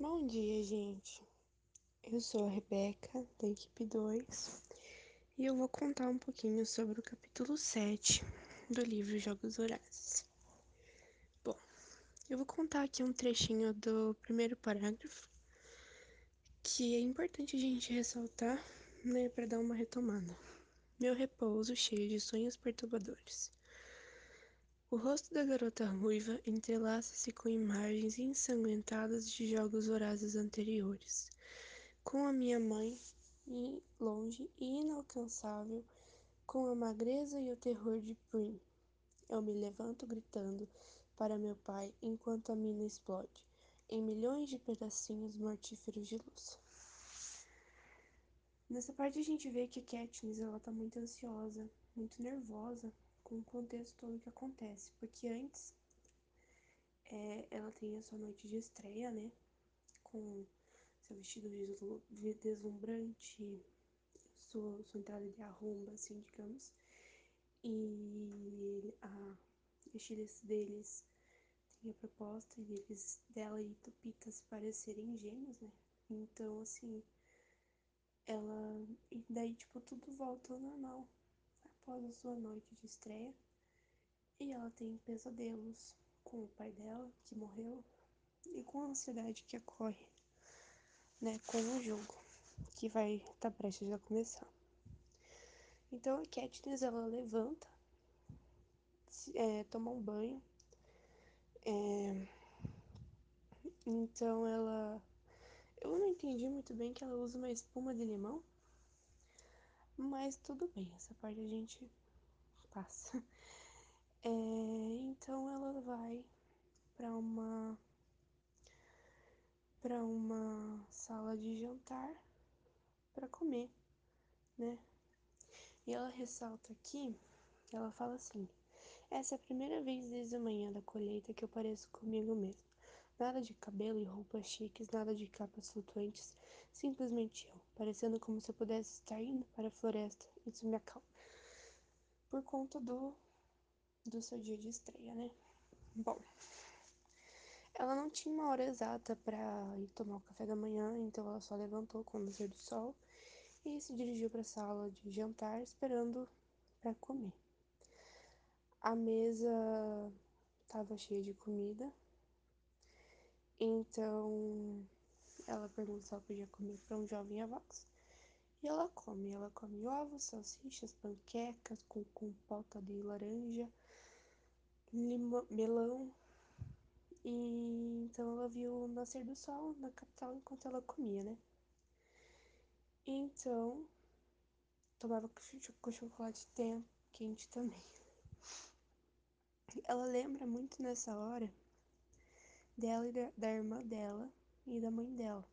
Bom dia, gente. Eu sou a Rebeca, da equipe 2, e eu vou contar um pouquinho sobre o capítulo 7 do livro Jogos Vorazes. Bom, eu vou contar aqui um trechinho do primeiro parágrafo, que é importante a gente ressaltar, né, para dar uma retomada. Meu repouso cheio de sonhos perturbadores. O rosto da garota ruiva entrelaça-se com imagens ensanguentadas de jogos vorazes anteriores. Com a minha mãe, longe e inalcançável, com a magreza e o terror de Prim. Eu me levanto gritando para meu pai enquanto a mina explode, em milhões de pedacinhos mortíferos de luz. Nessa parte a gente vê que a Katniss ela tá muito ansiosa, muito nervosa com o contexto todo que acontece, porque antes é, ela tem a sua noite de estreia, né, com seu vestido deslumbrante, sua, sua entrada de arromba, assim, digamos, e a estilista deles tem a proposta deles, dela e Tupita se parecerem gêmeos, né, então, assim, ela, e daí, tipo, tudo volta ao normal, após a sua noite de estreia. E ela tem pesadelos com o pai dela, que morreu, e com a ansiedade que ocorre, né, com o jogo, que vai estar tá prestes a começar. Então a Katniss, ela levanta, é, toma um banho, é, então ela... Eu não entendi muito bem que ela usa uma espuma de limão, mas tudo bem, essa parte a gente passa. É, então ela vai para uma para uma sala de jantar para comer, né? E ela ressalta aqui, ela fala assim: essa é a primeira vez desde a manhã da colheita que eu pareço comigo mesmo. Nada de cabelo e roupas chiques, nada de capas flutuantes, simplesmente eu, parecendo como se eu pudesse estar indo para a floresta. Isso me acalma. Por conta do do seu dia de estreia, né? Bom, ela não tinha uma hora exata para ir tomar o café da manhã, então ela só levantou com o nascer do sol e se dirigiu para a sala de jantar esperando para comer. A mesa estava cheia de comida, então ela perguntou se ela podia comer para um jovem avós. E ela come, ela come ovos, salsichas, panquecas com compota de laranja, melão. E então ela viu o nascer do sol na capital enquanto ela comia, né? Então tomava com chocolate quente também. Ela lembra muito nessa hora dela e da, da irmã dela e da mãe dela.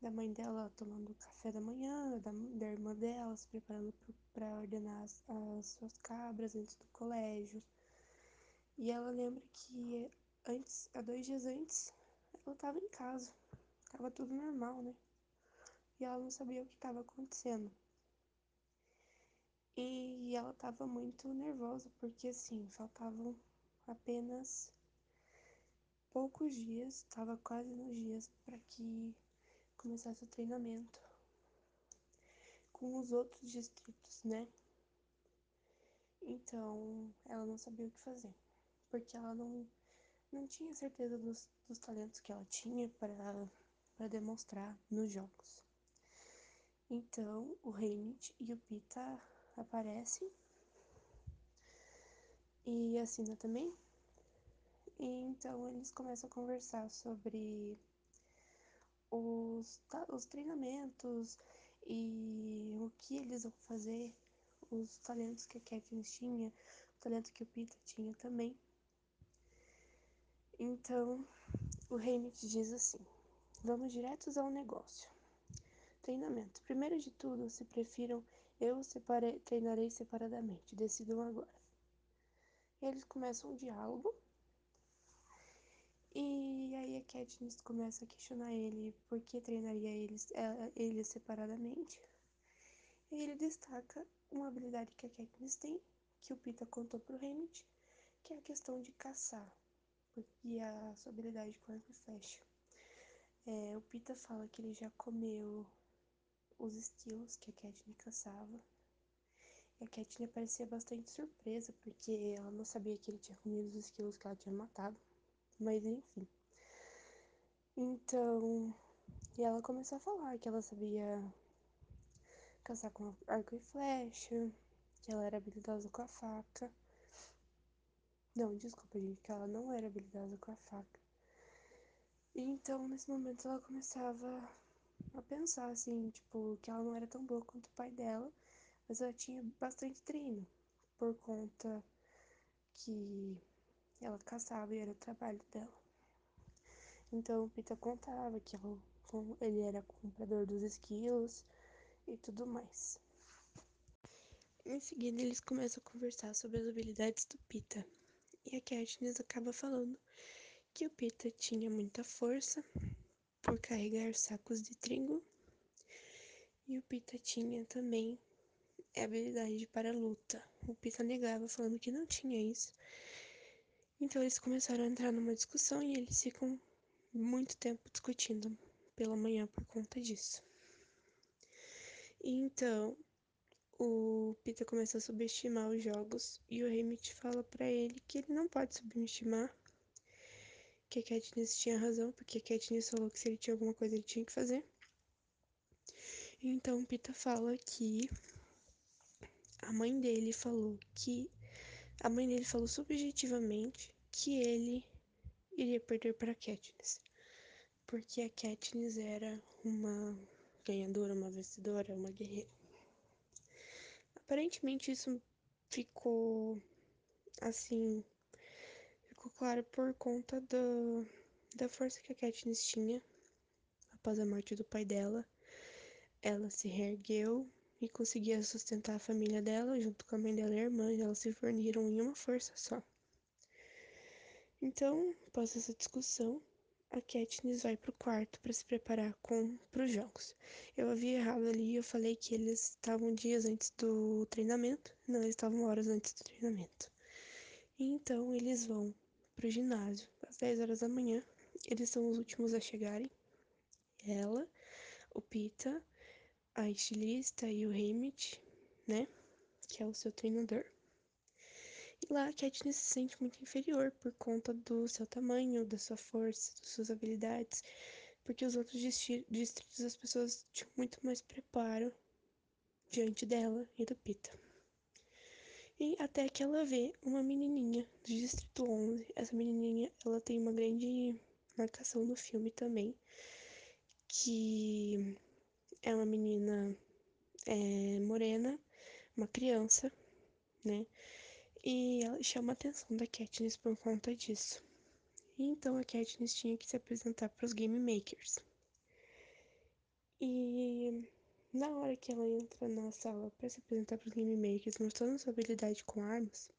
Da mãe dela tomando café da manhã, da, da irmã dela se preparando para ordenar as, as suas cabras antes do colégio. E ela lembra que antes, há dois dias antes, ela estava em casa. Tava tudo normal, né? E ela não sabia o que estava acontecendo. E ela estava muito nervosa, porque assim, faltavam apenas poucos dias, estava quase nos dias para que começasse o treinamento com os outros distritos, né? Então, ela não sabia o que fazer porque ela não, não tinha certeza dos, dos talentos que ela tinha para demonstrar nos jogos. Então, o Haymitch e o Pita aparecem e assina também. E então eles começam a conversar sobre os, os treinamentos e o que eles vão fazer, os talentos que a Katniss tinha, o talento que o Pita tinha também. Então, o Hamlet diz assim: Vamos diretos ao negócio. Treinamento. Primeiro de tudo, se prefiram, eu separei, treinarei separadamente. Decidam agora. Eles começam um diálogo. E aí a Katniss começa a questionar ele por que treinaria eles, é, eles separadamente. E ele destaca uma habilidade que a Katniss tem, que o Pita contou pro Hamlet, que é a questão de caçar e a sua habilidade com arco e flecha. É, o Pita fala que ele já comeu os esquilos que a Katniss caçava. E a Katniss parecia bastante surpresa, porque ela não sabia que ele tinha comido os esquilos que ela tinha matado. Mas enfim. Então, e ela começou a falar que ela sabia caçar com arco e flecha, que ela era habilidosa com a faca. Não, desculpa, gente, que ela não era habilidosa com a faca. E então, nesse momento, ela começava a pensar, assim, tipo, que ela não era tão boa quanto o pai dela, mas ela tinha bastante treino, por conta que ela caçava e era o trabalho dela. Então, o Pita contava que ela, ele era comprador dos esquilos e tudo mais. Em seguida, eles começam a conversar sobre as habilidades do Pita. E a Katniss acaba falando que o Pita tinha muita força por carregar sacos de trigo. E o Pita tinha também habilidade para luta. O Pita negava, falando que não tinha isso. Então eles começaram a entrar numa discussão e eles ficam muito tempo discutindo pela manhã por conta disso. E então o Pita começa a subestimar os jogos e o Hamit fala para ele que ele não pode subestimar que a Katniss tinha razão, porque a Katniss falou que se ele tinha alguma coisa ele tinha que fazer. Então Pita fala que a mãe dele falou que a mãe dele falou subjetivamente que ele iria perder para Katniss, porque a Katniss era uma ganhadora, uma vencedora, uma guerreira. Aparentemente isso ficou assim ficou claro por conta do, da força que a Katniss tinha após a morte do pai dela. Ela se reergueu e conseguia sustentar a família dela, junto com a mãe dela e a irmã, e elas se forniram em uma força só. Então, após essa discussão, a Katniss vai pro quarto para se preparar para os jogos. Eu havia errado ali, eu falei que eles estavam dias antes do treinamento, não, eles estavam horas antes do treinamento. Então, eles vão pro ginásio às 10 horas da manhã. Eles são os últimos a chegarem. Ela, o Pita, a estilista e o Hamid, né? Que é o seu treinador. E lá a Katniss se sente muito inferior por conta do seu tamanho, da sua força, das suas habilidades, porque os outros distritos as pessoas tinham muito mais preparo diante dela e do Pita. E até que ela vê uma menininha do Distrito 11. Essa menininha, ela tem uma grande marcação no filme também, que é uma menina é, morena, uma criança, né? E ela chama a atenção da Katniss por conta disso. Então a Katniss tinha que se apresentar para os Game Makers. E na hora que ela entra na sala para se apresentar para os Game Makers, mostrando sua habilidade com armas,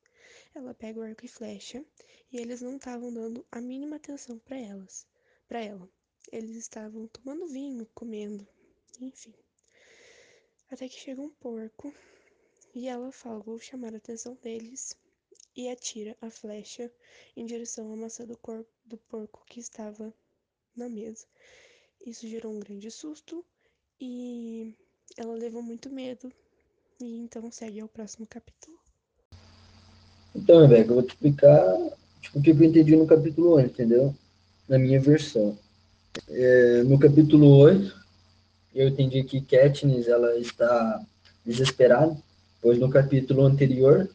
ela pega o arco e flecha e eles não estavam dando a mínima atenção para elas, para ela. Eles estavam tomando vinho, comendo, enfim. Até que chega um porco e ela fala: "Vou chamar a atenção deles" e atira a flecha em direção à maçã do, corpo, do porco que estava na mesa. Isso gerou um grande susto e ela levou muito medo e então segue ao próximo capítulo. Então, Rebeca, eu vou te explicar tipo, o que eu entendi no capítulo 8, entendeu? Na minha versão. É, no capítulo 8, eu entendi que Katniss ela está desesperada, pois no capítulo anterior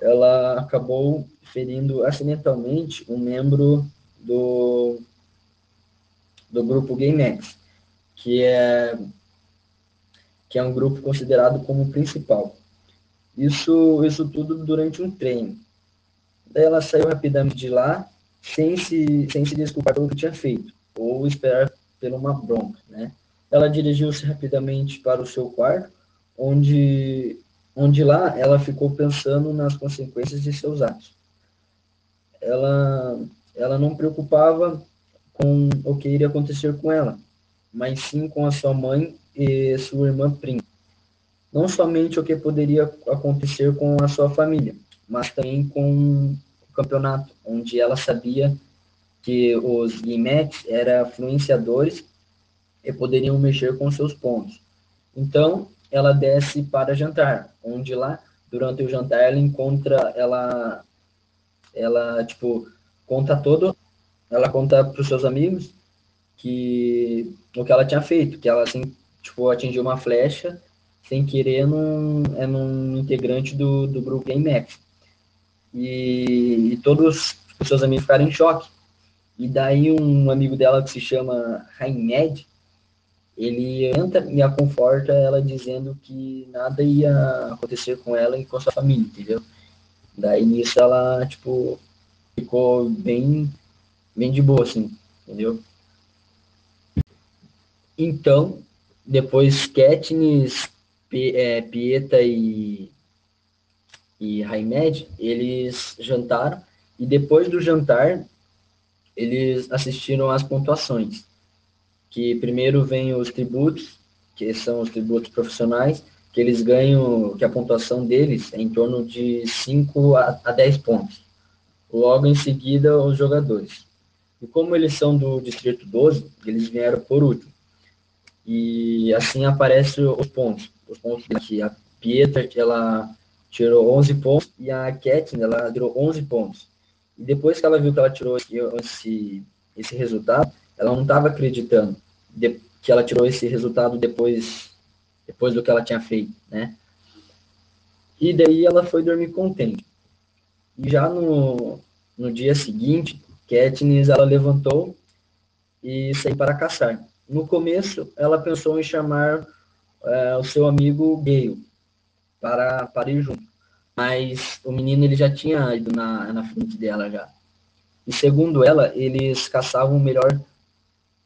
ela acabou ferindo acidentalmente um membro do, do grupo GameX, que é que é um grupo considerado como principal. Isso, isso tudo durante um treino. Daí ela saiu rapidamente de lá, sem se, sem se desculpar pelo que tinha feito, ou esperar por uma bronca, né? Ela dirigiu-se rapidamente para o seu quarto, onde, onde lá ela ficou pensando nas consequências de seus atos. Ela, ela não preocupava com o que iria acontecer com ela, mas sim com a sua mãe e sua irmã Prim. Não somente o que poderia acontecer com a sua família, mas também com o campeonato, onde ela sabia que os Guimetes eram influenciadores e poderiam mexer com seus pontos. Então, ela desce para jantar, onde lá, durante o jantar, ela encontra, ela, ela, tipo, conta todo, ela conta para os seus amigos que o que ela tinha feito, que ela, assim, tipo, atingiu uma flecha sem querer num, é num integrante do, do grupo Game. E, e todos os seus amigos ficaram em choque. E daí um amigo dela que se chama Raimed, ele entra e a conforta ela dizendo que nada ia acontecer com ela e com sua família, entendeu? Daí nisso ela, tipo, ficou bem, bem de boa, assim, entendeu? Então, depois Katniss, é, Pieta e, e Raimed, eles jantaram, e depois do jantar, eles assistiram às pontuações que primeiro vem os tributos, que são os tributos profissionais, que eles ganham, que a pontuação deles é em torno de 5 a, a 10 pontos. Logo em seguida, os jogadores. E como eles são do Distrito 12, eles vieram por último. E assim aparecem os pontos. Os pontos que a Pietra, ela tirou 11 pontos, e a Katyn, ela tirou 11 pontos. E depois que ela viu que ela tirou esse, esse resultado, ela não estava acreditando de, que ela tirou esse resultado depois, depois do que ela tinha feito, né? E daí ela foi dormir contente. E já no, no dia seguinte, Katniss, ela levantou e saiu para caçar. No começo, ela pensou em chamar é, o seu amigo Gale para, para ir junto. Mas o menino ele já tinha ido na, na frente dela já. E segundo ela, eles caçavam melhor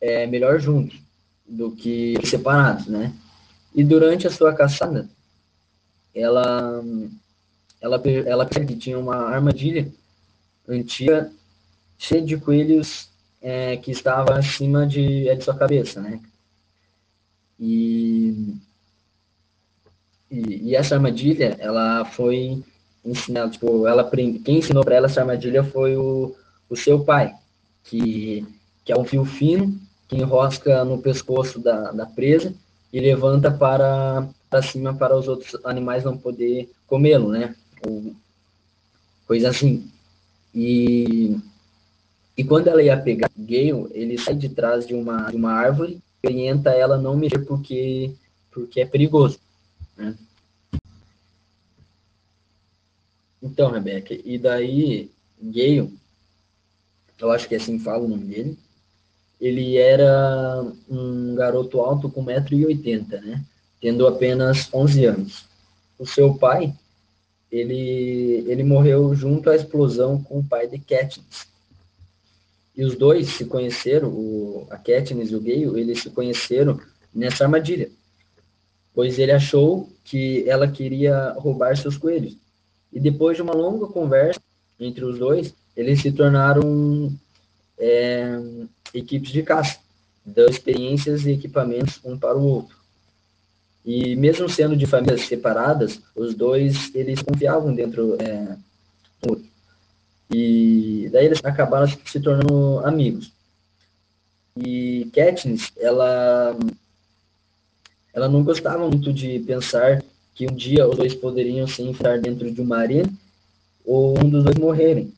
é, melhor juntos do que separados, né? E durante a sua caçada, ela ela ela que tinha uma armadilha antiga cheia de coelhos é, que estava acima de, é, de sua cabeça, né? E, e, e essa armadilha, ela foi ensinada, tipo, ela quem ensinou para ela essa armadilha foi o, o seu pai, que, que é um fio fino que enrosca no pescoço da, da presa e levanta para, para cima para os outros animais não poder comê-lo, né? Ou coisa assim. E, e quando ela ia pegar Gale, ele sai de trás de uma, de uma árvore e orienta ela não mexer porque, porque é perigoso. Né? Então, Rebeca, e daí Gale, eu acho que é assim fala o nome dele, ele era um garoto alto com 1,80m, né? Tendo apenas 11 anos. O seu pai, ele, ele morreu junto à explosão com o pai de Katniss. E os dois se conheceram, o, a Katniss e o Gale, eles se conheceram nessa armadilha. Pois ele achou que ela queria roubar seus coelhos. E depois de uma longa conversa entre os dois, eles se tornaram é, equipes de caça, dando experiências e equipamentos um para o outro. E mesmo sendo de famílias separadas, os dois eles confiavam dentro é, do outro. E daí eles acabaram se tornando amigos. E Katniss, ela ela não gostava muito de pensar que um dia os dois poderiam se enfrentar dentro de uma arena ou um dos dois morrerem.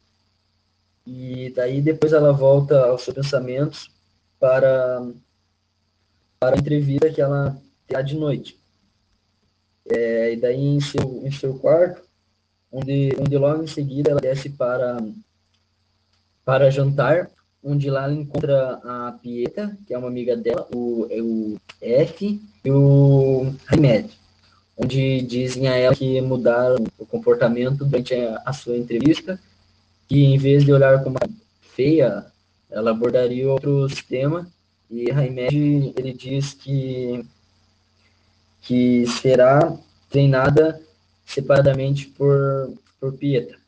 E daí depois ela volta aos seus pensamentos para, para a entrevista que ela terá de noite. É, e daí em seu, em seu quarto, onde, onde logo em seguida ela desce para, para jantar, onde lá ela encontra a Pieta, que é uma amiga dela, o, o F e o Hamed, onde dizem a ela que mudaram o comportamento durante a, a sua entrevista que em vez de olhar como feia, ela abordaria outro sistema e Raimed ele diz que que será treinada separadamente por por Pietra.